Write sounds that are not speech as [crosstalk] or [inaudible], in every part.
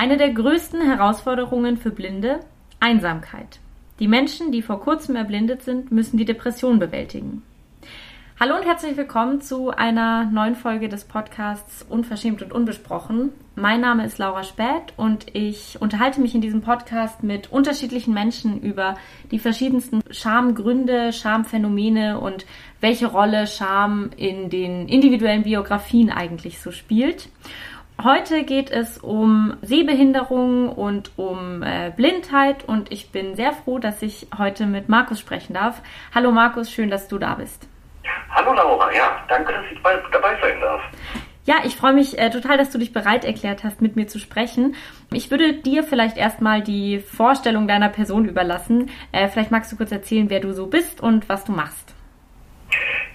Eine der größten Herausforderungen für Blinde, Einsamkeit. Die Menschen, die vor kurzem erblindet sind, müssen die Depression bewältigen. Hallo und herzlich willkommen zu einer neuen Folge des Podcasts Unverschämt und Unbesprochen. Mein Name ist Laura Späth und ich unterhalte mich in diesem Podcast mit unterschiedlichen Menschen über die verschiedensten Schamgründe, Schamphänomene und welche Rolle Scham in den individuellen Biografien eigentlich so spielt. Heute geht es um Sehbehinderung und um äh, Blindheit und ich bin sehr froh, dass ich heute mit Markus sprechen darf. Hallo Markus, schön, dass du da bist. Hallo Laura, ja, danke, dass ich dabei sein darf. Ja, ich freue mich äh, total, dass du dich bereit erklärt hast, mit mir zu sprechen. Ich würde dir vielleicht erstmal die Vorstellung deiner Person überlassen. Äh, vielleicht magst du kurz erzählen, wer du so bist und was du machst.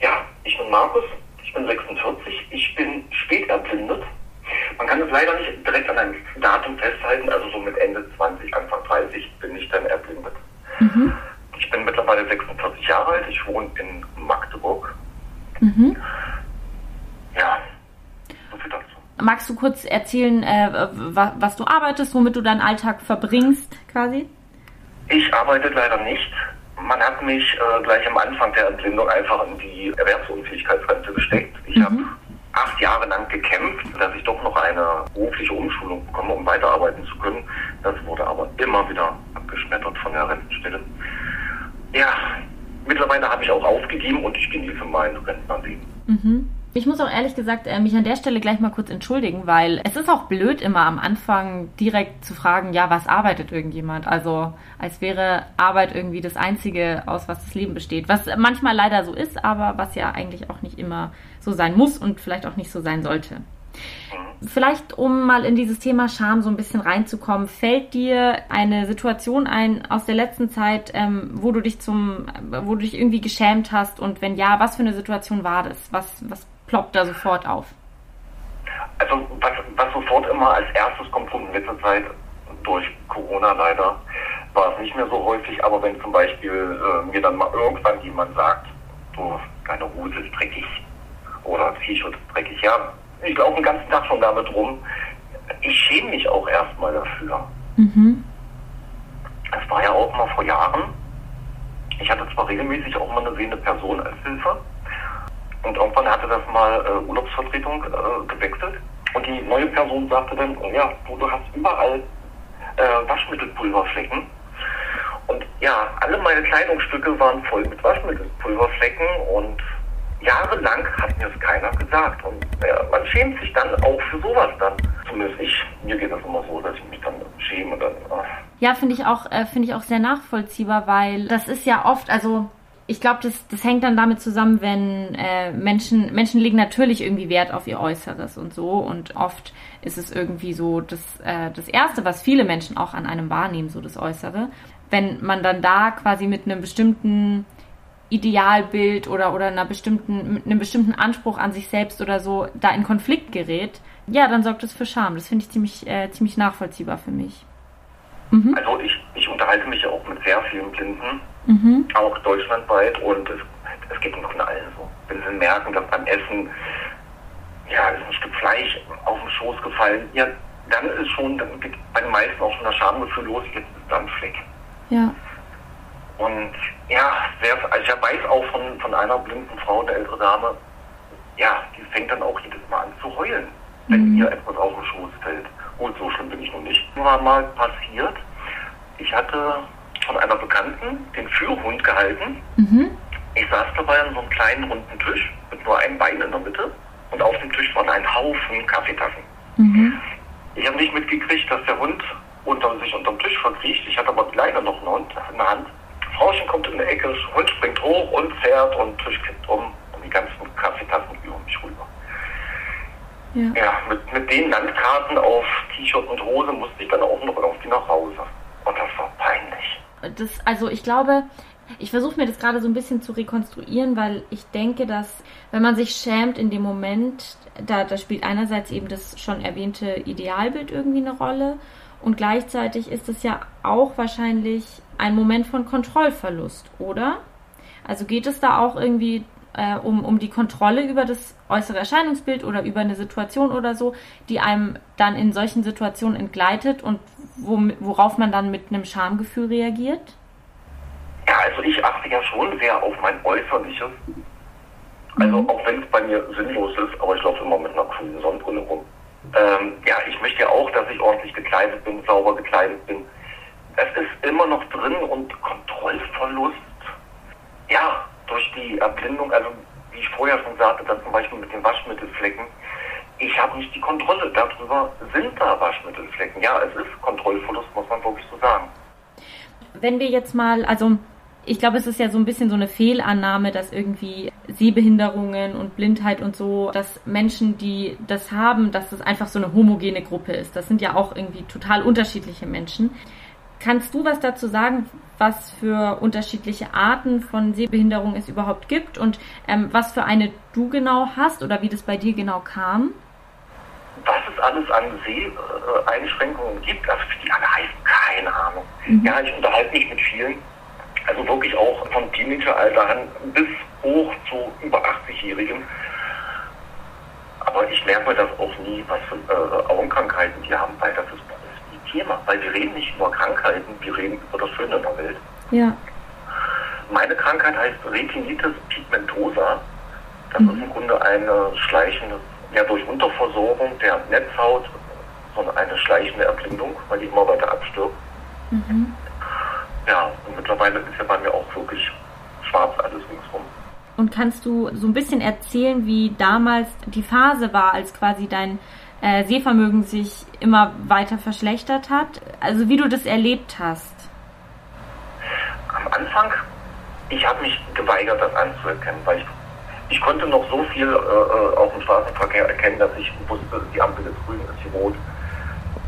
Ja, ich bin Markus, ich bin 46, ich bin spät erblindet man kann es leider nicht direkt an einem Datum festhalten, also so mit Ende 20, Anfang 30 bin ich dann erblindet. Mhm. Ich bin mittlerweile 46 Jahre alt, ich wohne in Magdeburg. Mhm. Ja, so viel dazu. Magst du kurz erzählen, äh, was du arbeitest, womit du deinen Alltag verbringst, quasi? Ich arbeite leider nicht. Man hat mich äh, gleich am Anfang der Entblindung einfach in die Erwerbsunfähigkeitsrente gesteckt. Ich mhm. habe acht Jahre lang gekämpft, dass ich doch noch eine berufliche Umschulung bekomme, um weiterarbeiten zu können. Das wurde aber immer wieder abgeschmettert von der Rentenstelle. Ja, mittlerweile habe ich auch aufgegeben und ich genieße mein Rentnerleben. Mhm. Ich muss auch ehrlich gesagt äh, mich an der Stelle gleich mal kurz entschuldigen, weil es ist auch blöd, immer am Anfang direkt zu fragen, ja, was arbeitet irgendjemand? Also als wäre Arbeit irgendwie das Einzige, aus was das Leben besteht. Was manchmal leider so ist, aber was ja eigentlich auch nicht immer so sein muss und vielleicht auch nicht so sein sollte. Vielleicht, um mal in dieses Thema Scham so ein bisschen reinzukommen, fällt dir eine Situation ein aus der letzten Zeit, ähm, wo du dich zum, wo du dich irgendwie geschämt hast und wenn ja, was für eine Situation war das? Was, was ploppt da sofort auf? Also was, was sofort immer als erstes kommt von letzter Zeit durch Corona leider, war es nicht mehr so häufig, aber wenn zum Beispiel äh, mir dann mal irgendwann jemand sagt, du, deine Hose ist dreckig oder T-Shirt ist dreckig, ja, ich laufe den ganzen Tag schon damit rum. Ich schäme mich auch erstmal dafür. Mhm. Es war ja auch mal vor Jahren. Ich hatte zwar regelmäßig auch mal eine sehende Person als Hilfe. Und irgendwann hatte das mal äh, Urlaubsvertretung äh, gewechselt. Und die neue Person sagte dann, oh ja, du, du hast überall äh, Waschmittelpulverflecken. Und ja, alle meine Kleidungsstücke waren voll mit Waschmittelpulverflecken und jahrelang hat mir das keiner gesagt. Und ja, man schämt sich dann auch für sowas dann. Zumindest ich, mir geht das immer so, dass ich mich dann schäme. Dann. Ja, finde ich auch, äh, finde ich auch sehr nachvollziehbar, weil das ist ja oft, also ich glaube, das, das hängt dann damit zusammen, wenn äh, Menschen, Menschen legen natürlich irgendwie Wert auf ihr Äußeres und so und oft ist es irgendwie so das, äh, das Erste, was viele Menschen auch an einem wahrnehmen, so das Äußere. Wenn man dann da quasi mit einem bestimmten Idealbild oder, oder einer bestimmten, mit einem bestimmten Anspruch an sich selbst oder so da in Konflikt gerät, ja, dann sorgt das für Scham. Das finde ich ziemlich, äh, ziemlich nachvollziehbar für mich. Mhm. Also ich, ich unterhalte mich ja auch mit sehr vielen Blinden, mhm. auch deutschlandweit und es, es geht noch allen so. Wenn sie merken, dass beim Essen ja, ist ein Stück Fleisch auf den Schoß gefallen, ja, dann ist schon, dann geht bei den meisten auch schon das Schamgefühl los, jetzt ist da ein Fleck. Ja. Und ja, sehr, also ich weiß auch von, von einer blinden Frau, eine ältere Dame, ja, die fängt dann auch jedes Mal an zu heulen, wenn mhm. ihr etwas auf den Schoß fällt. Gut, so schlimm bin ich noch nicht. War mal passiert, ich hatte von einer Bekannten den Führhund gehalten. Mhm. Ich saß dabei an so einem kleinen runden Tisch mit nur einem Bein in der Mitte und auf dem Tisch waren ein Haufen Kaffeetassen. Mhm. Ich habe nicht mitgekriegt, dass der Hund unter sich unterm Tisch verkriecht. Ich hatte aber leider noch einen Hund in der Hand. Frauchen kommt in der Ecke, Hund springt hoch und fährt und Tisch kippt um und die ganzen Kaffeetassen über mich rüber. Ja, ja mit, mit den Landkarten auf T-Shirt und Hose musste ich dann auch noch irgendwie nach Hause. Und das war peinlich. Das, also ich glaube, ich versuche mir das gerade so ein bisschen zu rekonstruieren, weil ich denke, dass wenn man sich schämt in dem Moment, da, da spielt einerseits eben das schon erwähnte Idealbild irgendwie eine Rolle und gleichzeitig ist es ja auch wahrscheinlich ein Moment von Kontrollverlust, oder? Also geht es da auch irgendwie äh, um, um die Kontrolle über das äußere Erscheinungsbild oder über eine Situation oder so, die einem dann in solchen Situationen entgleitet und wo, worauf man dann mit einem Schamgefühl reagiert? Ja, also ich achte ja schon sehr auf mein Äußerliches. Also mhm. auch wenn es bei mir sinnlos ist, aber ich laufe immer mit einer grünen Sonnenbrille rum. Ähm, ja, ich möchte ja auch, dass ich ordentlich gekleidet bin, sauber gekleidet bin. Es ist immer noch drin und Kontrollverlust, ja, durch die Erblindung, also wie ich vorher schon sagte, dass zum Beispiel mit den Waschmittelflecken, ich habe nicht die Kontrolle darüber, sind da Waschmittelflecken. Ja, es ist Kontrollverlust, muss man wirklich so sagen. Wenn wir jetzt mal, also ich glaube, es ist ja so ein bisschen so eine Fehlannahme, dass irgendwie Sehbehinderungen und Blindheit und so, dass Menschen, die das haben, dass das einfach so eine homogene Gruppe ist. Das sind ja auch irgendwie total unterschiedliche Menschen. Kannst du was dazu sagen, was für unterschiedliche Arten von Sehbehinderung es überhaupt gibt und ähm, was für eine du genau hast oder wie das bei dir genau kam? Was es alles an Seheinschränkungen gibt, also für die alle heißen, keine Ahnung. Mhm. Ja, ich unterhalte mich mit vielen, also wirklich auch von Teenageralter an bis hoch zu über 80-Jährigen. Aber ich merke mir das auch nie, was für äh, Augenkrankheiten die haben, weil das ist Thema, weil wir reden nicht über Krankheiten, wir reden über das Schöne in der Welt. Ja. Meine Krankheit heißt Retinitis pigmentosa. Das mhm. ist im Grunde eine schleichende, ja durch Unterversorgung der Netzhaut, sondern eine schleichende Erblindung, weil die immer weiter abstirbt. Mhm. Ja, und mittlerweile ist ja bei mir auch wirklich schwarz alles ringsrum. Und kannst du so ein bisschen erzählen, wie damals die Phase war, als quasi dein äh, Sehvermögen sich immer weiter verschlechtert hat. Also wie du das erlebt hast. Am Anfang, ich habe mich geweigert, das anzuerkennen, weil ich, ich konnte noch so viel äh, äh auf dem Straßenverkehr erkennen, dass ich wusste, die Ampel ist grün, ist sie rot.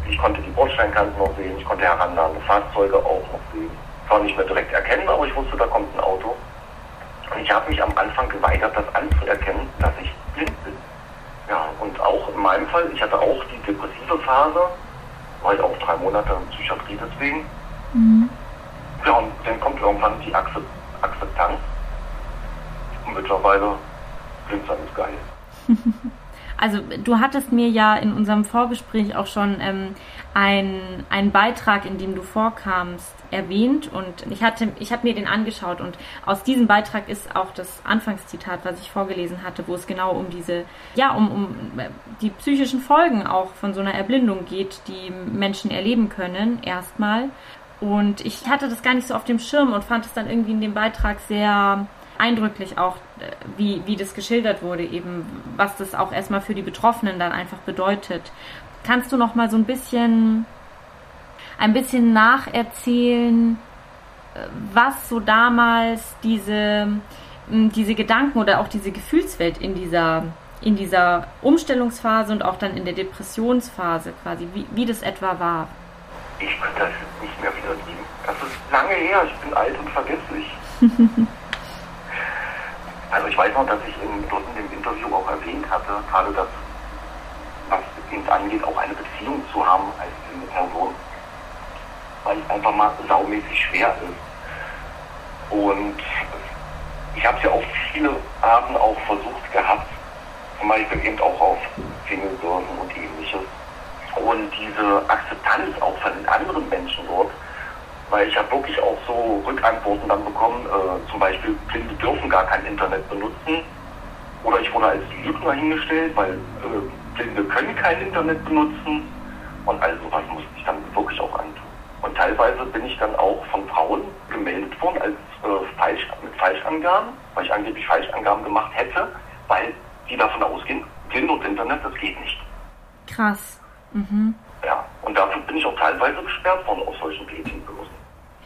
Ich konnte die Bordsteinkanten noch sehen, ich konnte herannahende Fahrzeuge auch noch sehen. Zwar nicht mehr direkt erkennen, aber ich wusste, da kommt ein Auto. Und ich habe mich am Anfang geweigert, das anzuerkennen, dass ich und auch in meinem Fall, ich hatte auch die depressive Phase, war ich auch drei Monate in Psychiatrie deswegen. Mhm. Ja, und dann kommt irgendwann die Akzeptanz. Und mittlerweile klingt es geil. [laughs] Also du hattest mir ja in unserem Vorgespräch auch schon ähm, ein, einen Beitrag, in dem du vorkamst, erwähnt und ich hatte, ich habe mir den angeschaut und aus diesem Beitrag ist auch das Anfangszitat, was ich vorgelesen hatte, wo es genau um diese, ja, um, um die psychischen Folgen auch von so einer Erblindung geht, die Menschen erleben können, erstmal. Und ich hatte das gar nicht so auf dem Schirm und fand es dann irgendwie in dem Beitrag sehr eindrücklich auch, äh, wie, wie das geschildert wurde, eben, was das auch erstmal für die Betroffenen dann einfach bedeutet. Kannst du noch mal so ein bisschen, ein bisschen nacherzählen, äh, was so damals diese, diese Gedanken oder auch diese Gefühlswelt in dieser, in dieser Umstellungsphase und auch dann in der Depressionsphase quasi, wie, wie das etwa war? Ich könnte das nicht mehr wiedergeben. Das ist lange her, ich bin alt und vergesslich. [laughs] Also ich weiß noch, dass ich in, dort in dem Interview auch erwähnt hatte, gerade das, was es angeht, auch eine Beziehung zu haben als eine Person, weil es einfach mal saumäßig schwer ist. Und ich habe es ja auf viele Arten auch versucht gehabt, zum Beispiel eben auch auf Singlebörsen und ähnliches. Und diese Akzeptanz auch von den anderen Menschen dort, weil ich habe wirklich auch so Rückantworten dann bekommen, äh, zum Beispiel Blinde dürfen gar kein Internet benutzen. Oder ich wurde als Lügner hingestellt, weil äh, Blinde können kein Internet benutzen. Und all sowas musste ich dann wirklich auch antun. Und teilweise bin ich dann auch von Frauen gemeldet worden als äh, falsch, mit Falschangaben, weil ich angeblich Falschangaben gemacht hätte, weil die davon ausgehen, Blinde und Internet, das geht nicht. Krass. Mhm. Ja, und dafür bin ich auch teilweise gesperrt worden aus solchen Datingbörsen.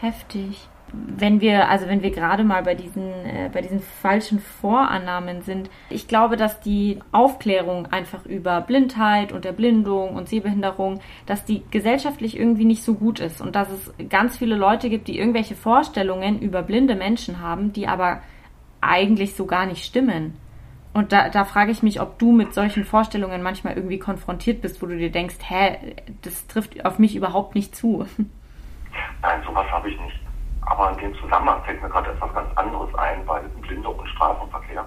Heftig. Wenn wir, also wenn wir gerade mal bei diesen, äh, bei diesen falschen Vorannahmen sind, ich glaube, dass die Aufklärung einfach über Blindheit und Erblindung und Sehbehinderung, dass die gesellschaftlich irgendwie nicht so gut ist und dass es ganz viele Leute gibt, die irgendwelche Vorstellungen über blinde Menschen haben, die aber eigentlich so gar nicht stimmen. Und da, da frage ich mich, ob du mit solchen Vorstellungen manchmal irgendwie konfrontiert bist, wo du dir denkst, hä, das trifft auf mich überhaupt nicht zu. [laughs] Nein, sowas habe ich nicht. Aber in dem Zusammenhang fällt mir gerade etwas ganz anderes ein, weil Blinde und Straßenverkehr.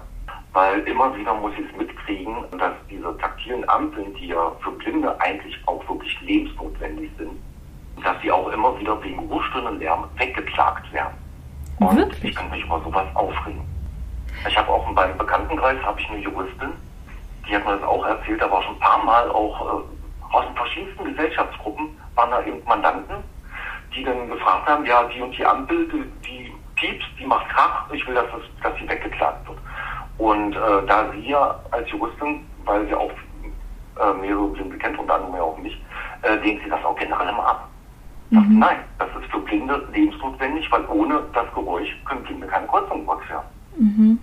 weil immer wieder muss ich es mitkriegen, dass diese taktilen Ampeln, die ja für Blinde eigentlich auch wirklich lebensnotwendig sind, dass sie auch immer wieder wegen Ruhestundenlärm weggeklagt werden. Und wirklich? ich kann mich über sowas aufregen. Ich habe auch in meinem Bekanntenkreis habe ich eine Juristin, die hat mir das auch erzählt, da war schon ein paar Mal auch äh, aus den verschiedensten Gesellschaftsgruppen waren da eben Mandanten, die dann gefragt haben, ja, die und die Ampel, die, die piepst, die macht Krach, ich will, dass, das, dass sie weggeklagt wird. Und äh, da sie ja als Juristin, weil sie auch äh, mehrere Blinde kennt, unter anderem ja auch mich, äh, lehnt sie das auch generell immer ab. Mhm. Nein, das ist für Blinde lebensnotwendig, weil ohne das Geräusch können Blinde keine Kreuzung überqueren. Mhm.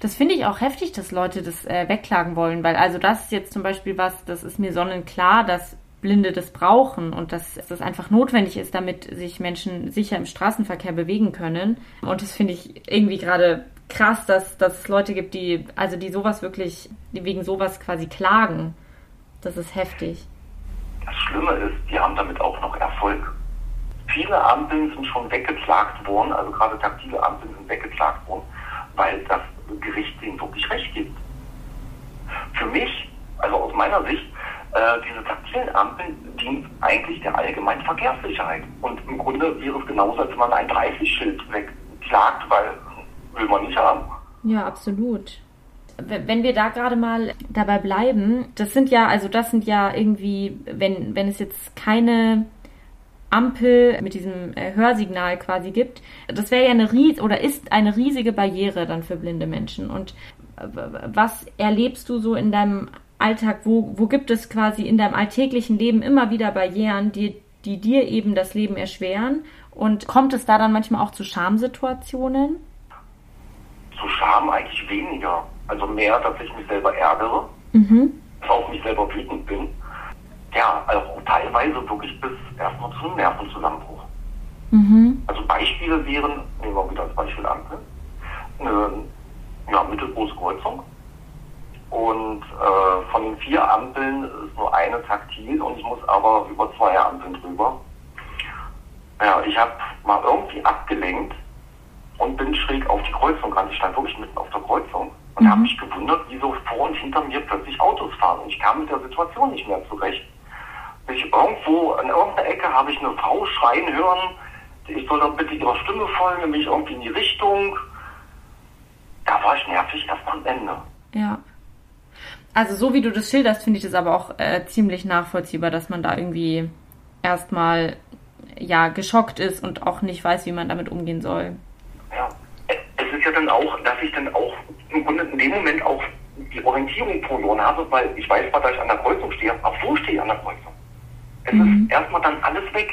Das finde ich auch heftig, dass Leute das äh, wegklagen wollen, weil also das ist jetzt zum Beispiel was, das ist mir sonnenklar, dass Blinde das brauchen und dass das einfach notwendig ist, damit sich Menschen sicher im Straßenverkehr bewegen können. Und das finde ich irgendwie gerade krass, dass, dass es Leute gibt, die, also die sowas wirklich, die wegen sowas quasi klagen. Das ist heftig. Das Schlimme ist, die haben damit auch noch Erfolg. Viele Ampeln sind schon weggeklagt worden, also gerade taktile Ampeln sind weggeklagt worden, weil das Gericht denen wirklich recht gibt. Für mich, also aus meiner Sicht, äh, diese taktilen dienen eigentlich der allgemeinen Verkehrssicherheit. Und im Grunde wäre es genauso, als wenn man ein 30-Schild wegklagt, weil will man nicht haben. Ja, absolut. Wenn wir da gerade mal dabei bleiben, das sind ja, also das sind ja irgendwie, wenn, wenn es jetzt keine Ampel mit diesem äh, Hörsignal quasi gibt, das wäre ja eine ries oder ist eine riesige Barriere dann für blinde Menschen. Und was erlebst du so in deinem Alltag? Wo, wo gibt es quasi in deinem alltäglichen Leben immer wieder Barrieren, die, die dir eben das Leben erschweren? Und kommt es da dann manchmal auch zu Schamsituationen? Zu Scham eigentlich weniger. Also mehr, dass ich mich selber ärgere, mhm. auf mich selber wütend bin. Ja, also teilweise wirklich bis erstmal zum Nervenzusammenbruch. Mhm. Also Beispiele wären, nehmen wir wieder als Beispiel Ampel, eine ja, mittelgroße Kreuzung. Und äh, von den vier Ampeln ist nur eine taktil und ich muss aber über zwei Ampeln drüber. Ja, ich habe mal irgendwie abgelenkt und bin schräg auf die Kreuzung ran. Ich stand wirklich mitten auf der Kreuzung und mhm. habe mich gewundert, wieso vor und hinter mir plötzlich Autos fahren. Und ich kam mit der Situation nicht mehr zurecht. Ich irgendwo, an irgendeiner Ecke habe ich eine Frau schreien hören, ich soll doch bitte ihrer Stimme folgen, nämlich irgendwie in die Richtung. Da war ich nervig erst am Ende. Ja. Also so wie du das schilderst, finde ich das aber auch äh, ziemlich nachvollziehbar, dass man da irgendwie erstmal ja geschockt ist und auch nicht weiß, wie man damit umgehen soll. Ja, es ist ja dann auch, dass ich dann auch im Grunde in dem Moment auch die Orientierung verloren habe, weil ich weiß zwar, dass ich an der Kreuzung stehe, aber wo stehe ich an der Kreuzung? Es mhm. ist erstmal dann alles weg.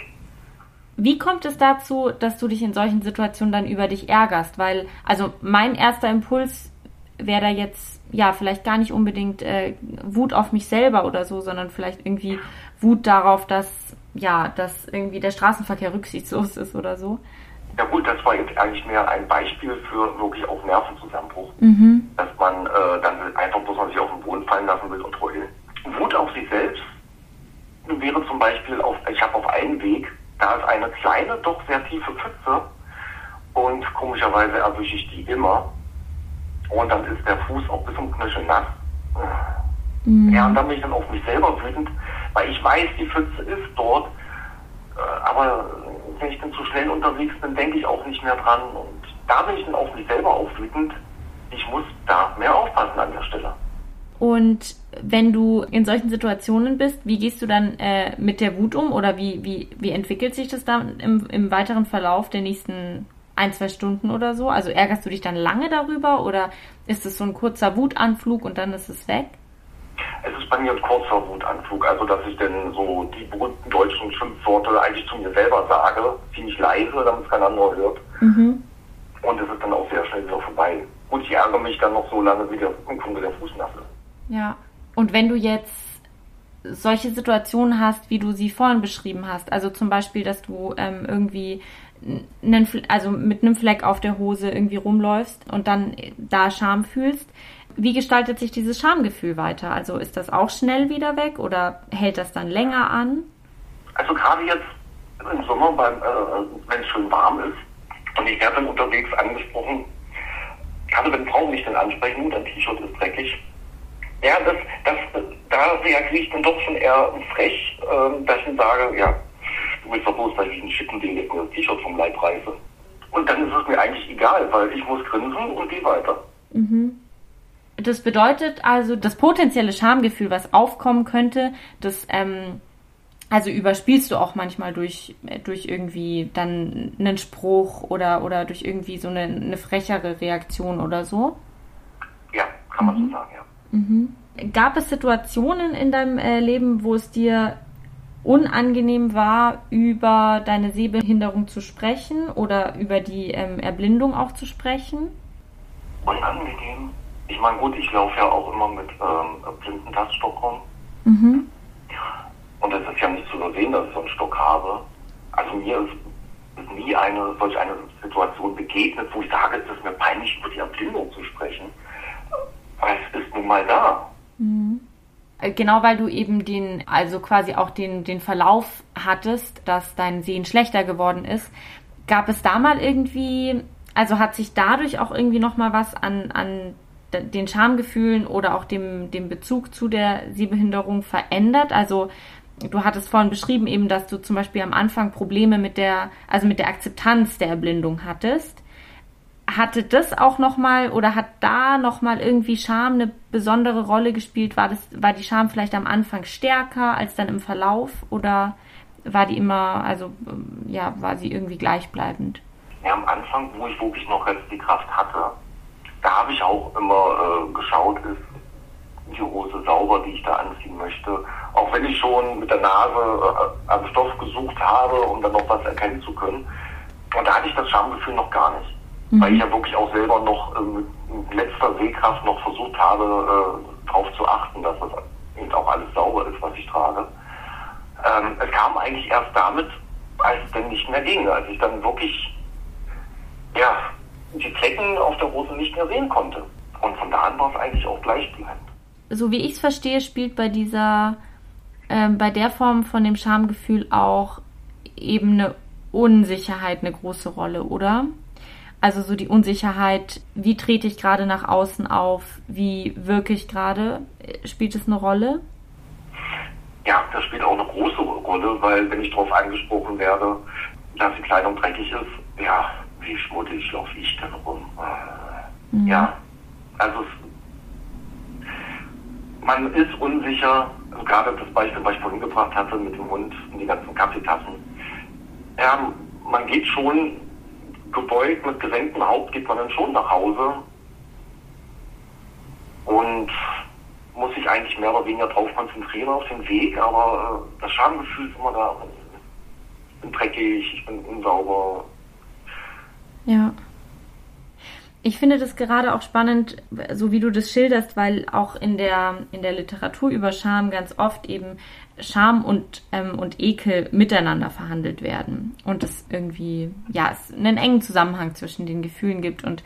Wie kommt es dazu, dass du dich in solchen Situationen dann über dich ärgerst? Weil, also mein erster Impuls wäre da jetzt, ja, vielleicht gar nicht unbedingt äh, Wut auf mich selber oder so, sondern vielleicht irgendwie Wut darauf, dass, ja, dass irgendwie der Straßenverkehr rücksichtslos ist oder so. Ja gut, das war jetzt eigentlich mehr ein Beispiel für wirklich auch Nervenzusammenbruch. Mhm. Dass man äh, dann einfach bloß mal sich auf den Boden fallen lassen will und heulen. Wut auf sich selbst wäre zum Beispiel auf, ich habe auf einen Weg, da ist eine kleine, doch sehr tiefe Pfütze und komischerweise erwische ich die immer. Und dann ist der Fuß auch bis zum Knöchel nass. Mhm. Ja, und dann bin ich dann auf mich selber wütend, weil ich weiß, die Pfütze ist dort, äh, aber wenn ich dann zu schnell unterwegs bin, denke ich auch nicht mehr dran. Und da bin ich dann auf mich selber auch wütend. Ich muss da mehr aufpassen an der Stelle. Und wenn du in solchen Situationen bist, wie gehst du dann äh, mit der Wut um oder wie, wie, wie entwickelt sich das dann im, im weiteren Verlauf der nächsten ein, zwei Stunden oder so? Also ärgerst du dich dann lange darüber oder ist es so ein kurzer Wutanflug und dann ist es weg? Es ist bei mir ein kurzer Wutanflug, also dass ich dann so die berühmten deutschen Schimpfworte eigentlich zu mir selber sage, ziemlich leise, damit es kein anderer hört. Mhm. Und es ist dann auch sehr schnell wieder vorbei. Und ich ärgere mich dann noch so lange, wie der, im der Fuß nass ist. Ja. Und wenn du jetzt solche Situationen hast, wie du sie vorhin beschrieben hast, also zum Beispiel, dass du ähm, irgendwie einen, also mit einem Fleck auf der Hose irgendwie rumläufst und dann da Scham fühlst, wie gestaltet sich dieses Schamgefühl weiter? Also ist das auch schnell wieder weg oder hält das dann länger an? Also gerade jetzt im Sommer, äh, wenn es schön warm ist und ich werde dann unterwegs angesprochen, gerade wenn Frauen mich dann ansprechen, dein T-Shirt ist dreckig. Ja, das, das, da reagiere ich dann doch schon eher frech, äh, dass ich sage, ja, doch bloß, dass ich einen schicken Ding mir T-Shirt vom Leib reiße. Und dann ist es mir eigentlich egal, weil ich muss grinsen und gehe weiter. Mhm. Das bedeutet also, das potenzielle Schamgefühl, was aufkommen könnte, das ähm, also überspielst du auch manchmal durch, durch irgendwie dann einen Spruch oder, oder durch irgendwie so eine, eine frechere Reaktion oder so? Ja, kann man mhm. so sagen, ja. Mhm. Gab es Situationen in deinem äh, Leben, wo es dir unangenehm war, über deine Sehbehinderung zu sprechen oder über die ähm, Erblindung auch zu sprechen? Unangenehm? Ich meine, gut, ich laufe ja auch immer mit ähm, Blindentastsstock rum. Mhm. Und es ist ja nicht zu übersehen, dass ich so einen Stock habe. Also mir ist, ist nie eine solch eine Situation begegnet, wo ich sage, es ist mir peinlich, über die Erblindung zu sprechen. Weil es ist nun mal da. Mhm. Äh, genau, weil du eben den, also quasi auch den, den Verlauf hattest, dass dein Sehen schlechter geworden ist. Gab es da mal irgendwie, also hat sich dadurch auch irgendwie nochmal was an, an den Schamgefühlen oder auch dem, dem Bezug zu der Sehbehinderung verändert? Also du hattest vorhin beschrieben eben, dass du zum Beispiel am Anfang Probleme mit der, also mit der Akzeptanz der Erblindung hattest. Hatte das auch nochmal oder hat da nochmal irgendwie Scham eine besondere Rolle gespielt? War das, war die Scham vielleicht am Anfang stärker als dann im Verlauf oder war die immer, also ja, war sie irgendwie gleichbleibend? Ja, am Anfang, wo ich wirklich noch jetzt die Kraft hatte, da habe ich auch immer äh, geschaut, ist die Hose sauber, die ich da anziehen möchte. Auch wenn ich schon mit der Nase äh, am Stoff gesucht habe, um dann noch was erkennen zu können. Und da hatte ich das Schamgefühl noch gar nicht. Mhm. Weil ich ja wirklich auch selber noch äh, mit letzter Sehkraft noch versucht habe, äh, darauf zu achten, dass das eben auch alles sauber ist, was ich trage. Ähm, es kam eigentlich erst damit, als es dann nicht mehr ging, als ich dann wirklich ja, die Flecken auf der Hose nicht mehr sehen konnte. Und von da an war es eigentlich auch gleichbleibend so wie ich es verstehe, spielt bei dieser, ähm, bei der Form von dem Schamgefühl auch eben eine Unsicherheit eine große Rolle, oder? Also so die Unsicherheit, wie trete ich gerade nach außen auf, wie wirke ich gerade, spielt es eine Rolle? Ja, das spielt auch eine große Rolle, weil wenn ich darauf angesprochen werde, dass die Kleidung dreckig ist, ja, wie schmutzig laufe ich denn rum? Mhm. Ja, also es man ist unsicher, also gerade das Beispiel, was ich vorhin gebracht hatte mit dem Hund und die ganzen Kaffeetassen. Ja, man geht schon gebeugt mit gesenktem Haupt, geht man dann schon nach Hause und muss sich eigentlich mehr oder weniger darauf konzentrieren auf den Weg, aber äh, das Schamgefühl ist immer da. Ich bin dreckig, ich bin unsauber. Ja. Ich finde das gerade auch spannend, so wie du das schilderst, weil auch in der, in der Literatur über Scham ganz oft eben Scham und, ähm, und Ekel miteinander verhandelt werden. Und es irgendwie, ja, es einen engen Zusammenhang zwischen den Gefühlen gibt. Und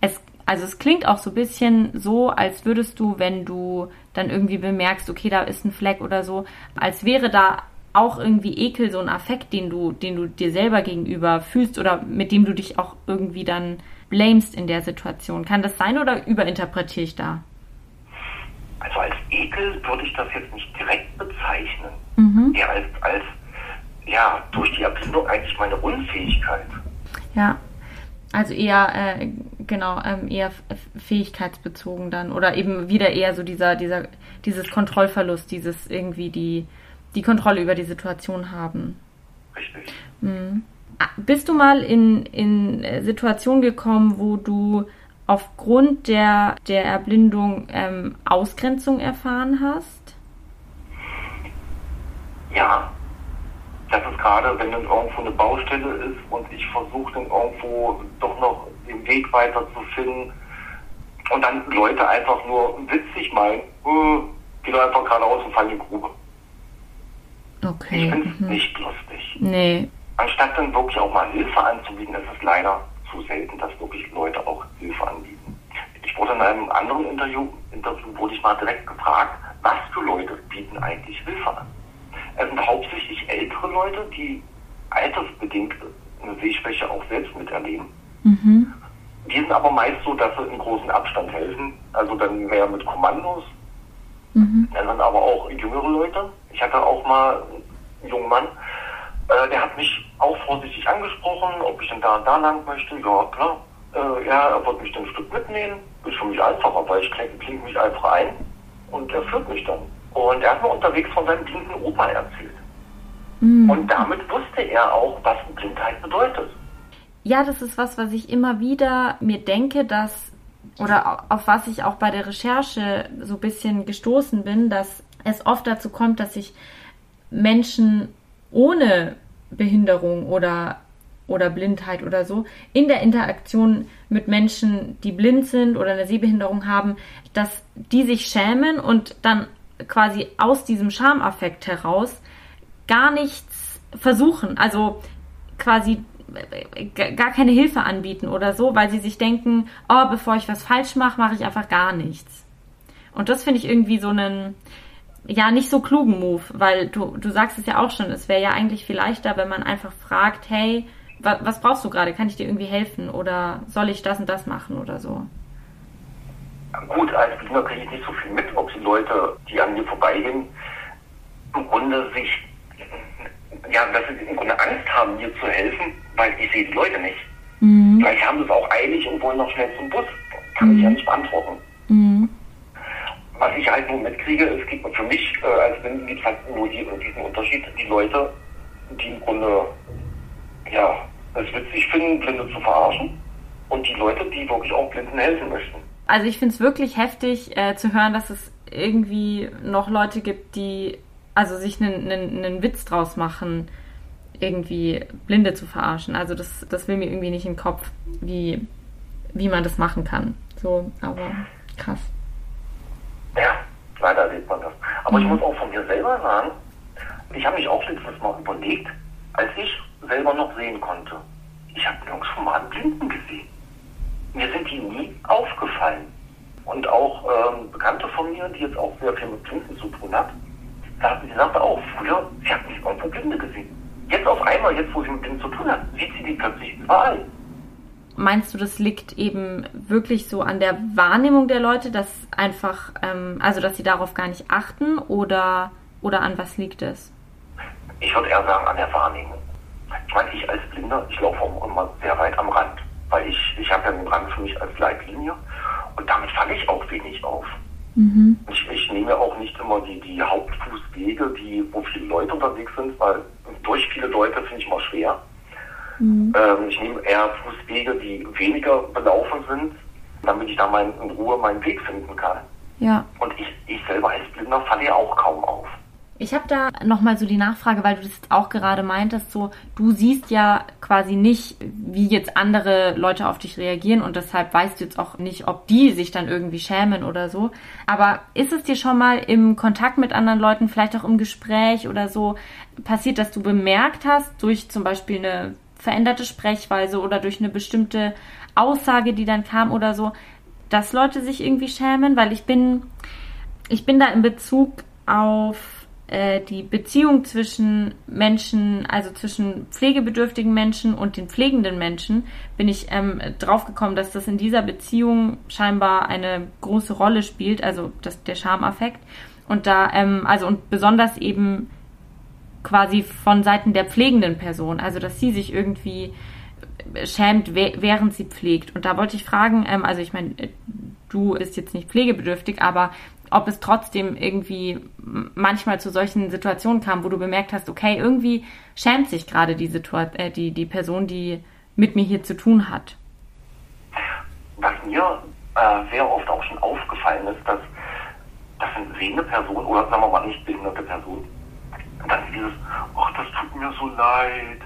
es, also es klingt auch so ein bisschen so, als würdest du, wenn du dann irgendwie bemerkst, okay, da ist ein Fleck oder so, als wäre da auch irgendwie Ekel so ein Affekt, den du, den du dir selber gegenüber fühlst oder mit dem du dich auch irgendwie dann blamest in der Situation. Kann das sein oder überinterpretiere ich da? Also als Ekel würde ich das jetzt nicht direkt bezeichnen. Mhm. Eher als, als, ja, durch die Erblindung eigentlich meine Unfähigkeit. Ja, also eher, äh, genau, ähm, eher fähigkeitsbezogen dann. Oder eben wieder eher so dieser, dieser, dieses Kontrollverlust, dieses irgendwie die, die Kontrolle über die Situation haben. Richtig. Mhm. Bist du mal in, in Situationen gekommen, wo du aufgrund der, der Erblindung ähm, Ausgrenzung erfahren hast? Ja. Das ist gerade, wenn dann irgendwo eine Baustelle ist und ich versuche dann irgendwo doch noch den Weg weiter zu finden und dann Leute einfach nur witzig meinen, äh, geh doch einfach geradeaus und fall in die Grube. Okay. Ich finde es mhm. nicht lustig. Nee, anstatt dann wirklich auch mal Hilfe anzubieten, ist es leider zu selten, dass wirklich Leute auch Hilfe anbieten. Ich wurde in einem anderen Interview, Interview wurde ich mal direkt gefragt, was für Leute bieten eigentlich Hilfe an. Es sind hauptsächlich ältere Leute, die altersbedingt eine Sehschwäche auch selbst miterleben. Mhm. Die sind aber meist so, dass sie in großen Abstand helfen. Also dann mehr mit Kommandos. Mhm. Dann sind aber auch jüngere Leute. Ich hatte auch mal einen jungen Mann, äh, der hat mich auch vorsichtig angesprochen, ob ich denn da und da lang möchte. Ja, klar. Äh, ja, er wird mich dann ein Stück mitnehmen. Ist für mich einfacher, weil ich klinge kling mich einfach ein und er führt mich dann. Und er hat mir unterwegs von seinem blinden Opa erzählt. Mhm. Und damit wusste er auch, was Blindheit bedeutet. Ja, das ist was, was ich immer wieder mir denke, dass, oder auf was ich auch bei der Recherche so ein bisschen gestoßen bin, dass es oft dazu kommt, dass sich Menschen ohne Behinderung oder, oder Blindheit oder so in der Interaktion mit Menschen, die blind sind oder eine Sehbehinderung haben, dass die sich schämen und dann quasi aus diesem Schamaffekt heraus gar nichts versuchen. Also quasi gar keine Hilfe anbieten oder so, weil sie sich denken, oh, bevor ich was falsch mache, mache ich einfach gar nichts. Und das finde ich irgendwie so einen, ja, nicht so klugen Move, weil du, du sagst es ja auch schon, es wäre ja eigentlich viel leichter, wenn man einfach fragt, hey, wa was brauchst du gerade? Kann ich dir irgendwie helfen? Oder soll ich das und das machen oder so? Gut, als Blinder kriege ich nicht so viel mit, ob die Leute, die an mir vorbeigehen, im Grunde sich ja, dass sie im Grunde Angst haben, mir zu helfen, weil ich sehe die Leute nicht. Mhm. Vielleicht haben sie es auch eilig und wollen noch schnell zum Bus. Kann mhm. ich ja nicht beantworten. Mhm. Was ich halt nur mitkriege, es gibt für mich äh, als Blinden gibt es halt nur hier diesen Unterschied, die Leute, die im Grunde ja, es witzig finden, Blinde zu verarschen und die Leute, die wirklich auch Blinden helfen möchten. Also ich finde es wirklich heftig äh, zu hören, dass es irgendwie noch Leute gibt, die also sich einen, einen, einen Witz draus machen, irgendwie Blinde zu verarschen. Also das, das will mir irgendwie nicht in den Kopf, wie, wie man das machen kann. So, aber krass. Ja, leider sieht man das. Aber mhm. ich muss auch von mir selber sagen, ich habe mich auch letztes Mal überlegt, als ich selber noch sehen konnte. Ich habe nirgendwo mal einen Blinden gesehen. Mir sind die nie aufgefallen. Und auch ähm, Bekannte von mir, die jetzt auch sehr viel mit Blinden zu tun hat, sie sagte auch, früher, sie hat nicht irgendwo Blinde gesehen. Jetzt auf einmal, jetzt wo sie mit denen zu tun hat, sieht sie die plötzlich überall. Meinst du, das liegt eben wirklich so an der Wahrnehmung der Leute, dass einfach, ähm, also dass sie darauf gar nicht achten oder, oder an was liegt es? Ich würde eher sagen an der Wahrnehmung. Ich meine, ich als Blinder, ich laufe auch immer sehr weit am Rand, weil ich, ich habe ja den Rand für mich als Leitlinie und damit falle ich auch wenig auf. Mhm. Ich, ich, nehme auch nicht immer die, die Hauptfußwege, die, wo viele Leute unterwegs sind, weil durch viele Leute finde ich mal schwer. Mhm. Ähm, ich nehme eher Fußwege, die weniger belaufen sind, damit ich da mein, in Ruhe meinen Weg finden kann. Ja. Und ich, ich selber als Blinder falle ja auch kaum auf. Ich habe da nochmal so die Nachfrage, weil du das auch gerade meintest, so du siehst ja quasi nicht, wie jetzt andere Leute auf dich reagieren und deshalb weißt du jetzt auch nicht, ob die sich dann irgendwie schämen oder so. Aber ist es dir schon mal im Kontakt mit anderen Leuten, vielleicht auch im Gespräch oder so, passiert, dass du bemerkt hast, durch zum Beispiel eine veränderte Sprechweise oder durch eine bestimmte Aussage, die dann kam oder so, dass Leute sich irgendwie schämen? Weil ich bin, ich bin da in Bezug auf äh, die Beziehung zwischen Menschen, also zwischen pflegebedürftigen Menschen und den pflegenden Menschen, bin ich ähm, draufgekommen, dass das in dieser Beziehung scheinbar eine große Rolle spielt, also das, der Schamaffekt. Und da, ähm, also und besonders eben quasi von Seiten der pflegenden Person, also dass sie sich irgendwie schämt, während sie pflegt. Und da wollte ich fragen, ähm, also ich meine, du bist jetzt nicht pflegebedürftig, aber ob es trotzdem irgendwie manchmal zu solchen Situationen kam, wo du bemerkt hast, okay, irgendwie schämt sich gerade die, äh, die, die Person, die mit mir hier zu tun hat. Was mir äh, sehr oft auch schon aufgefallen ist, dass, dass eine sehende Person oder sagen wir mal nicht behinderte Person, dann dieses, ach, das tut mir so leid.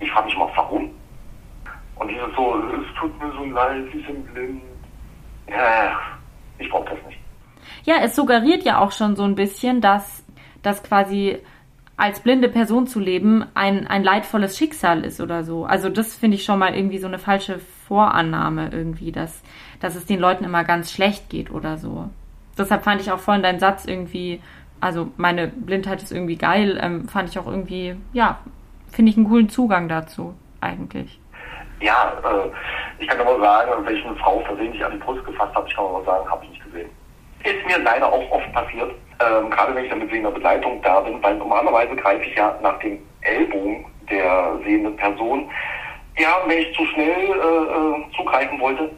Ich frage mich mal, warum? Und dieses so, es tut mir so leid, sie sind blind. Ja, ich brauche das nicht ja, es suggeriert ja auch schon so ein bisschen, dass das quasi als blinde Person zu leben ein, ein leidvolles Schicksal ist oder so. Also das finde ich schon mal irgendwie so eine falsche Vorannahme irgendwie, dass, dass es den Leuten immer ganz schlecht geht oder so. Deshalb fand ich auch vorhin deinen Satz irgendwie, also meine Blindheit ist irgendwie geil, ähm, fand ich auch irgendwie, ja, finde ich einen coolen Zugang dazu eigentlich. Ja, äh, ich kann aber sagen, welche eine Frau versehentlich an die Brust gefasst hat, ich kann aber sagen, habe ich nicht gesehen. Ist mir leider auch oft passiert, ähm, gerade wenn ich dann mit sehender Begleitung da bin, weil normalerweise greife ich ja nach dem Ellbogen der sehenden Person. Ja, wenn ich zu schnell äh, äh zugreifen wollte,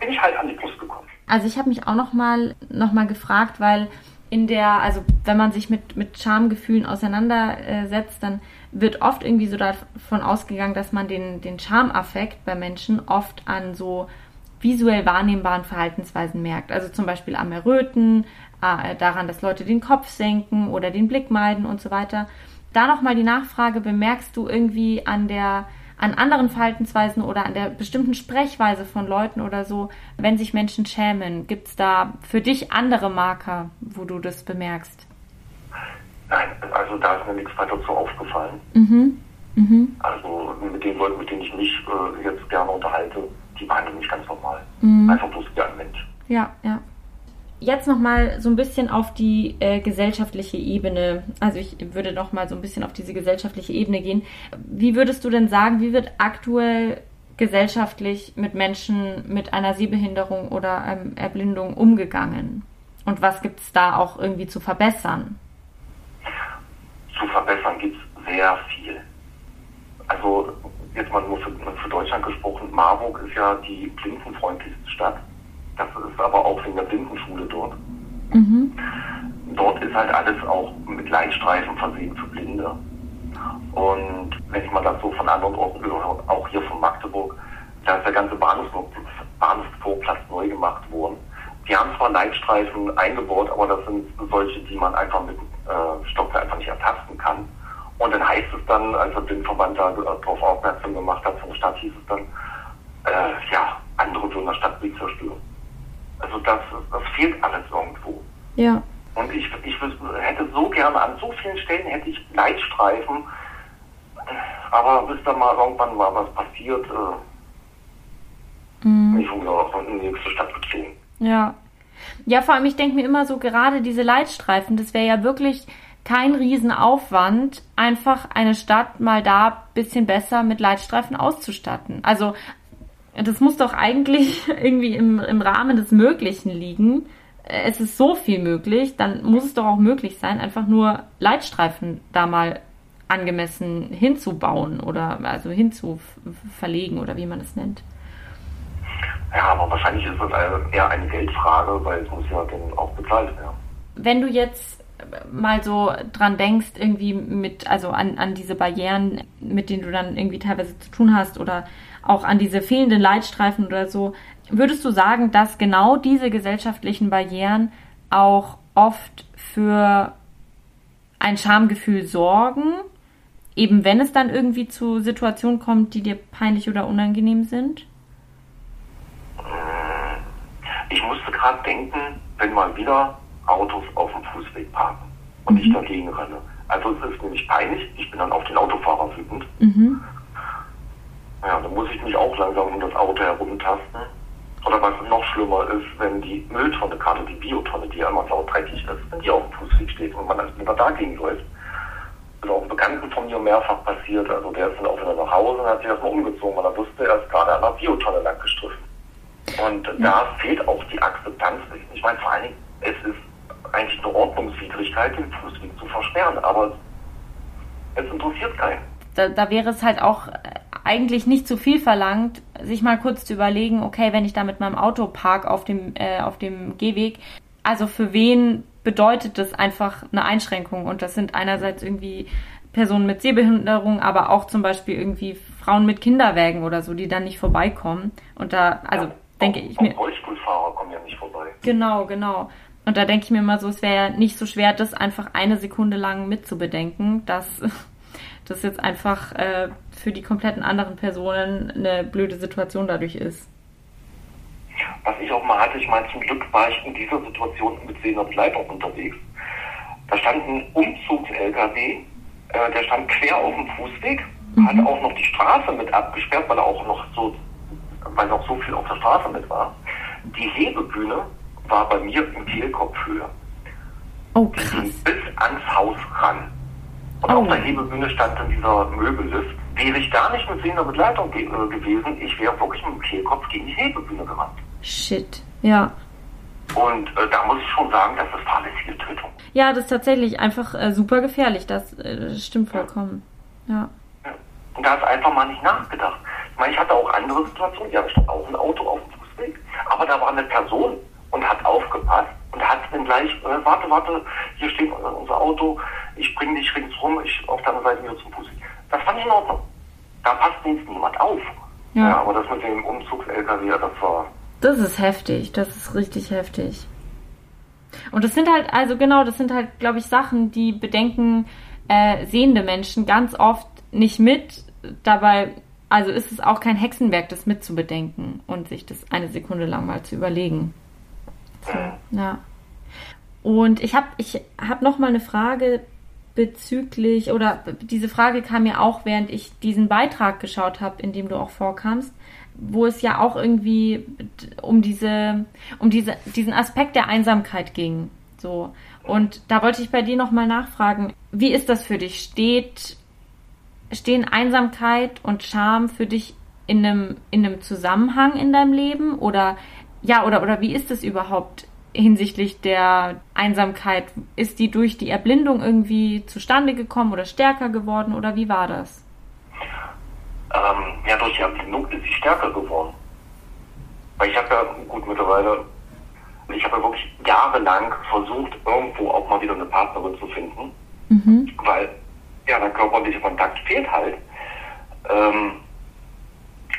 bin ich halt an die Brust gekommen. Also ich habe mich auch noch mal, noch mal gefragt, weil in der, also wenn man sich mit, mit Schamgefühlen auseinandersetzt, dann wird oft irgendwie so davon ausgegangen, dass man den, den Schamaffekt bei Menschen oft an so visuell wahrnehmbaren Verhaltensweisen merkt. Also zum Beispiel am Erröten, daran, dass Leute den Kopf senken oder den Blick meiden und so weiter. Da nochmal die Nachfrage, bemerkst du irgendwie an der an anderen Verhaltensweisen oder an der bestimmten Sprechweise von Leuten oder so, wenn sich Menschen schämen? Gibt es da für dich andere Marker, wo du das bemerkst? Nein, also da ist mir nichts weiter zu aufgefallen. Mhm. Mhm. Also mit den Leuten, mit denen ich mich äh, jetzt gerne unterhalte, die behandeln mich ganz normal. Mhm. Einfach bloß wie ein Mensch. Ja, ja jetzt nochmal so ein bisschen auf die äh, gesellschaftliche Ebene. Also ich würde nochmal so ein bisschen auf diese gesellschaftliche Ebene gehen. Wie würdest du denn sagen, wie wird aktuell gesellschaftlich mit Menschen mit einer Sehbehinderung oder ähm, Erblindung umgegangen? Und was gibt es da auch irgendwie zu verbessern? Zu verbessern gibt es sehr viel. Also jetzt mal nur für, für Deutschland gesprochen, Marburg ist ja die blindenfreundlichste Stadt das ist aber auch wegen der Blindenschule dort. Mhm. Dort ist halt alles auch mit Leitstreifen versehen für Blinde. Und wenn ich mal das so von anderen Orten höre, auch hier von Magdeburg, da ist der ganze Bahnhofsvorplatz neu gemacht worden. Die haben zwar Leitstreifen eingebaut, aber das sind solche, die man einfach mit äh, Stockwerk einfach nicht ertasten kann. Und dann heißt es dann, als der Blindverband da darauf aufmerksam gemacht hat von der Stadt, hieß es dann, äh, ja, andere würden das Stadtbild zerstören. Also das, das fehlt alles irgendwo. Ja. Und ich, ich hätte so gerne, an so vielen Stellen hätte ich Leitstreifen, aber bis dann mal irgendwann mal was passiert, äh, mhm. ich schon wieder in die nächste Stadt gezogen. Ja. Ja, vor allem, ich denke mir immer so, gerade diese Leitstreifen, das wäre ja wirklich kein Riesenaufwand, einfach eine Stadt mal da ein bisschen besser mit Leitstreifen auszustatten. Also das muss doch eigentlich [laughs] irgendwie im, im Rahmen des Möglichen liegen. Es ist so viel möglich, dann muss es doch auch möglich sein, einfach nur Leitstreifen da mal angemessen hinzubauen oder also hinzuverlegen oder wie man es nennt. Ja, aber wahrscheinlich ist das eher eine Geldfrage, weil es muss ja dann auch bezahlt werden. Wenn du jetzt mal so dran denkst, irgendwie mit, also an, an diese Barrieren, mit denen du dann irgendwie teilweise zu tun hast oder auch an diese fehlenden Leitstreifen oder so, würdest du sagen, dass genau diese gesellschaftlichen Barrieren auch oft für ein Schamgefühl sorgen, eben wenn es dann irgendwie zu Situationen kommt, die dir peinlich oder unangenehm sind? Ich musste gerade denken, wenn mal wieder Autos auf dem Fußweg parken und mhm. ich dagegen renne. Also es ist nämlich peinlich, ich bin dann auf den Autofahrer wütend. Mhm. Ja, dann muss ich mich auch langsam um das Auto herumtasten. Oder was noch schlimmer ist, wenn die Mülltonne, gerade die Biotonne, die ja immer dreckig ist, wenn die auf dem Fußweg steht und man als Blinder dagegen läuft. Das ist auch einem Bekannten von mir mehrfach passiert. Also der ist dann auch wieder nach Hause und hat sich erstmal umgezogen, weil er wusste, er ist gerade an der Biotonne lang gestriffen. Und ja. da fehlt auch die Akzeptanz. Ich meine, vor allen Dingen, es ist eigentlich eine Ordnungswidrigkeit, den Fußweg zu versperren, aber es interessiert keinen. Da, da wäre es halt auch eigentlich nicht zu viel verlangt, sich mal kurz zu überlegen, okay, wenn ich da mit meinem Auto park auf dem, äh, auf dem Gehweg, also für wen bedeutet das einfach eine Einschränkung? Und das sind einerseits irgendwie Personen mit Sehbehinderung, aber auch zum Beispiel irgendwie Frauen mit Kinderwägen oder so, die dann nicht vorbeikommen. Und da, also ja, denke auch, ich mir. Rollstuhlfahrer kommen ja nicht vorbei. Genau, genau. Und da denke ich mir mal so, es wäre nicht so schwer, das einfach eine Sekunde lang mitzubedenken, dass [laughs] das jetzt einfach äh, für die kompletten anderen Personen eine blöde Situation dadurch ist. Was ich auch mal hatte, ich meine, zum Glück war ich in dieser Situation mit sehender Begleitung unterwegs. Da stand ein Umzugs-LKW, äh, der stand quer auf dem Fußweg, mhm. hat auch noch die Straße mit abgesperrt, weil er auch noch so, weil noch so viel auf der Straße mit war. Die Hebebühne war bei mir im Kehlkopfhöhe. Oh, krass. Bis ans Haus ran. Und oh. auf der Hebebühne stand dann dieser Möbellift, wäre ich da nicht mit sehender Begleitung ge äh, gewesen, ich wäre wirklich mit dem Kehlkopf gegen die Hebebühne gerannt. Shit, ja. Und äh, da muss ich schon sagen, das ist fahrlässige Tötung. Ja, das ist tatsächlich einfach äh, super gefährlich. Das, äh, stimmt vollkommen. Ja. Ja. Und da ist einfach mal nicht nachgedacht. Ich meine, ich hatte auch andere Situationen. Ja, stand auch ein Auto auf dem Fußweg. Aber da war eine Person und hat aufgepasst und hat dann gleich, äh, warte, warte, hier steht unser Auto, ich bringe dich ringsrum, ich auf deiner Seite wieder zum Fußweg. Das fand ich in Ordnung. Da passt jetzt niemand auf. Ja. Ja, aber das mit dem Umzugs-LKW, das war, Das ist heftig, das ist richtig heftig. Und das sind halt, also genau, das sind halt, glaube ich, Sachen, die bedenken äh, sehende Menschen ganz oft nicht mit. Dabei, also ist es auch kein Hexenwerk, das mitzubedenken und sich das eine Sekunde lang mal zu überlegen. So, ja. Und ich habe ich hab noch mal eine Frage bezüglich, oder diese Frage kam mir auch, während ich diesen Beitrag geschaut habe, in dem du auch vorkamst, wo es ja auch irgendwie um diese, um diese, diesen Aspekt der Einsamkeit ging. So. Und da wollte ich bei dir nochmal nachfragen, wie ist das für dich? Steht, stehen Einsamkeit und Scham für dich in einem, in einem Zusammenhang in deinem Leben? Oder ja, oder, oder wie ist es überhaupt hinsichtlich der Einsamkeit? Ist die durch die Erblindung irgendwie zustande gekommen oder stärker geworden oder wie war das? ähm, ja, durch die Erblindung ist sie stärker geworden. Weil ich habe ja, gut, mittlerweile, ich habe ja wirklich jahrelang versucht, irgendwo auch mal wieder eine Partnerin zu finden. Mhm. weil ja, der körperliche Kontakt fehlt halt. Ähm,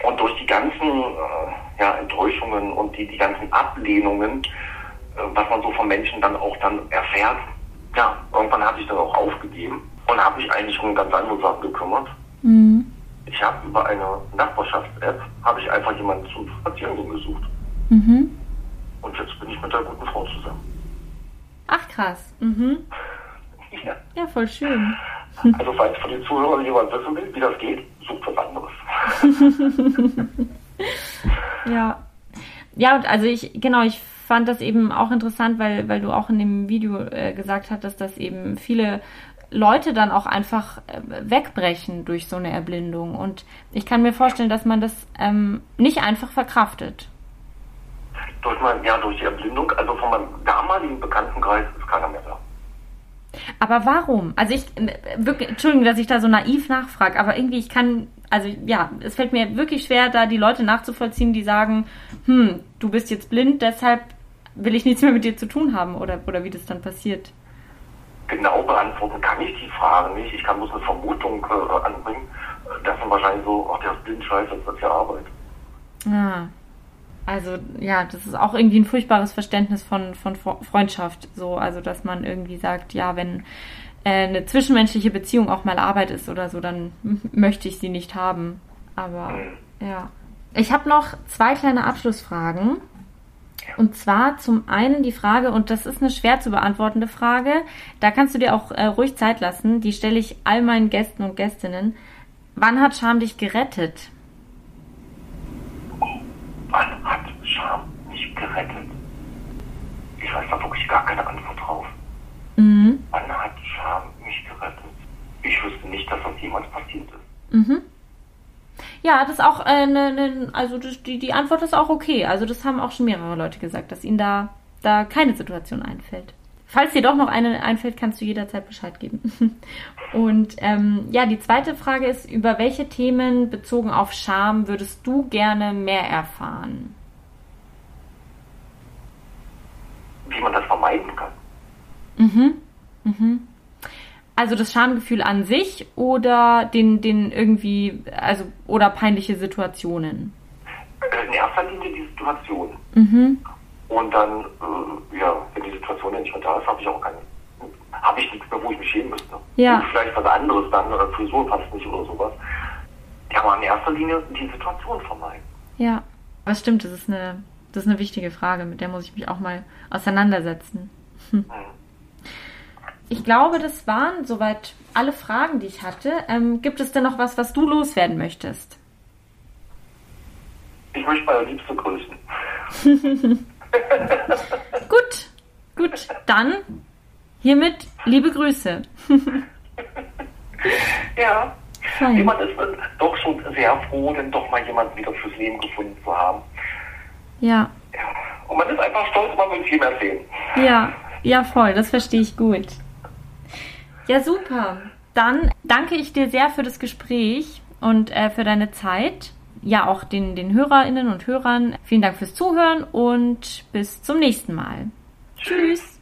und durch die ganzen äh, ja, Enttäuschungen und die, die ganzen Ablehnungen, was man so von Menschen dann auch dann erfährt, ja, irgendwann habe ich dann auch aufgegeben und habe mich eigentlich um ganz andere Sachen gekümmert. Mhm. Ich habe über eine Nachbarschafts-App habe ich einfach jemanden zum Spazierengehen gesucht. Mhm. Und jetzt bin ich mit der guten Frau zusammen. Ach krass. Mhm. [laughs] Ja. Ja, voll schön. [laughs] Also falls von den Zuhörern jemand wissen will, wie das geht, sucht was anderes. [laughs] Ja. Ja, und also ich, genau, ich fand das eben auch interessant, weil, weil du auch in dem Video äh, gesagt hattest, dass eben viele Leute dann auch einfach äh, wegbrechen durch so eine Erblindung. Und ich kann mir vorstellen, dass man das ähm, nicht einfach verkraftet. Durch mein, ja, durch die Erblindung, also von meinem damaligen Bekanntenkreis ist keiner mehr da. Aber warum? Also ich, äh, wirklich, Entschuldigung, dass ich da so naiv nachfrage, aber irgendwie, ich kann, also ja, es fällt mir wirklich schwer, da die Leute nachzuvollziehen, die sagen, hm, du bist jetzt blind, deshalb will ich nichts mehr mit dir zu tun haben oder, oder wie das dann passiert. Genau beantworten kann ich die Frage nicht. Ich kann bloß eine Vermutung äh, anbringen. Äh, Das sind wahrscheinlich so, ach, der ist blind, scheiße, das ist ja Arbeit. Ah. Also ja, das ist auch irgendwie ein furchtbares Verständnis von, von Fre- Freundschaft. So, also dass man irgendwie sagt, ja, wenn äh, eine zwischenmenschliche Beziehung auch mal Arbeit ist oder so, dann möchte ich sie nicht haben. Aber ja. Ich habe noch zwei kleine Abschlussfragen. Und zwar zum einen die Frage, und das ist eine schwer zu beantwortende Frage, da kannst du dir auch äh, ruhig Zeit lassen, die stelle ich all meinen Gästen und Gästinnen. Wann hat Scham dich gerettet? Wann hat Scham mich gerettet? Ich weiß da wirklich gar keine Antwort drauf. Mhm. Wann hat Scham mich gerettet? Ich wüsste nicht, dass das jemals passiert ist. Mhm. Ja, das ist auch äh, ne, ne, also das, die, die Antwort ist auch okay. Also das haben auch schon mehrere Leute gesagt, dass ihnen da, da keine Situation einfällt. Falls dir doch noch eine einfällt, kannst du jederzeit Bescheid geben. [laughs] Und ähm, ja, die zweite Frage ist, über welche Themen bezogen auf Scham würdest du gerne mehr erfahren? Wie man das vermeiden kann. Mhm. Mhm. Also das Schamgefühl an sich oder den, den irgendwie, also oder peinliche Situationen. Äh, In erster Linie die Situation. Mhm. Und dann, äh, ja, wenn die Situation ja nicht mehr da ist, habe ich auch keine, habe ich nichts mehr, wo ich mich schämen müsste. Ja. Und vielleicht was anderes dann, oder Frisur passt nicht oder sowas. Ja, aber in erster Linie die Situation vermeiden. Ja, das stimmt, das ist eine, das ist eine wichtige Frage, mit der muss ich mich auch mal auseinandersetzen. Hm. Ich glaube, das waren soweit alle Fragen, die ich hatte. Ähm, gibt es denn noch was, was du loswerden möchtest? Ich möchte meine Liebste grüßen. [laughs] Gut, gut, dann hiermit liebe Grüße. [laughs] Ja, Fein. Man ist doch schon sehr froh, denn doch mal jemanden wieder fürs Leben gefunden zu haben. Ja. ja. Und man ist einfach stolz, man will viel mehr sehen. Ja, ja, voll, das verstehe ich gut. Ja, super. Dann danke ich dir sehr für das Gespräch und äh, für deine Zeit. Ja, auch den, den Hörerinnen und Hörern. Vielen Dank fürs Zuhören und bis zum nächsten Mal. Tschüss.